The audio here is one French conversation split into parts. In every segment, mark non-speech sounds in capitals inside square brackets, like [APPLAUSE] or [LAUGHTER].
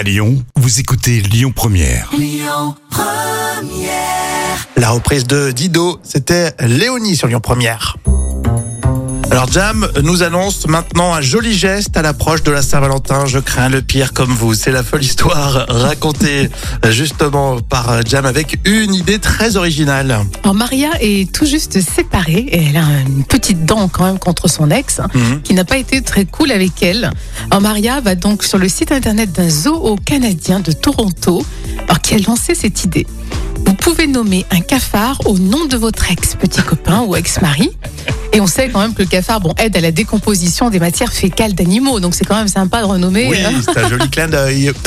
À Lyon, vous écoutez Lyon Première. La reprise de Dido, c'était Léonie sur Lyon Première. Alors Jam nous annonce maintenant un joli geste à l'approche de la Saint-Valentin. Je crains le pire comme vous. C'est la folle histoire [LAUGHS] racontée justement par Jam avec une idée très originale. Alors Maria est tout juste séparée et elle a une petite dent quand même contre son ex Mhm. qui n'a pas été très cool avec elle. Alors Maria va donc sur le site internet d'un zoo canadien de Toronto alors qui a lancé cette idée. Vous pouvez nommer un cafard au nom de votre ex petit copain ou ex-mari. Et on sait quand même que le cafard bon, aide à la décomposition des matières fécales d'animaux. Donc c'est quand même sympa de renommer. Oui, euh, c'est un joli clin d'œil. [LAUGHS]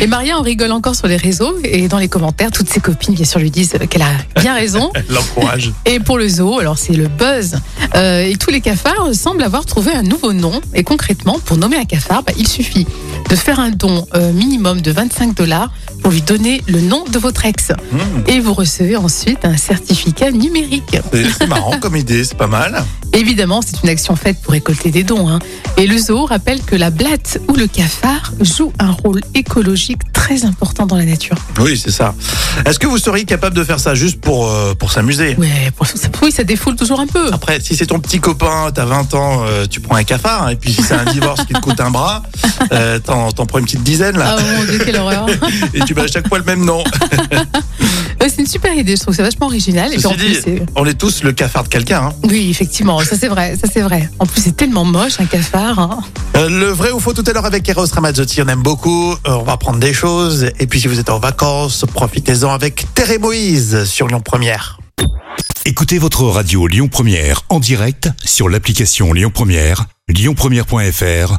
Et Maria en rigole encore sur les réseaux et dans les commentaires, toutes ses copines bien sûr lui disent qu'elle a bien raison. [LAUGHS] L'encourage. Et pour le zoo, alors c'est le buzz. Euh, et tous les cafards semblent avoir trouvé un nouveau nom. Et concrètement, pour nommer un cafard, bah, il suffit de faire un don euh, minimum de 25 dollars pour lui donner le nom de votre ex. Mmh. Et vous recevez ensuite un certificat numérique. C'est marrant comme idée, c'est pas mal. Évidemment, c'est une action faite pour récolter des dons. hein. Et le zoo rappelle que la blatte ou le cafard joue un rôle écologique très important dans la nature. Oui, c'est ça. Est-ce que vous seriez capable de faire ça juste pour, euh, pour s'amuser? Ouais, pour- ça- oui, ça défoule toujours un peu. Après, si c'est ton petit copain, t'as 20 ans, euh, tu prends un cafard. Et puis si c'est un divorce qui te coûte un bras, [LAUGHS] euh, t'en prends une petite dizaine là. Ah mon dieu, quelle horreur. [LAUGHS] Et tu mets à chaque fois le même nom. [LAUGHS] C'est une super idée, je trouve que c'est vachement original. Et puis en Ceci plus, dit, on est tous le cafard de quelqu'un. hein. oui, effectivement, ça c'est vrai, ça c'est vrai. En plus, c'est tellement moche un cafard. hein. Euh, le vrai ou faux tout à l'heure avec Eros Ramazzotti, on aime beaucoup. Euh, on va apprendre des choses. Et puis si vous êtes en vacances, profitez-en avec Terre et Moïse sur Lyon Première. Écoutez votre radio Lyon Première en direct sur l'application Lyon Première, lyonpremière.fr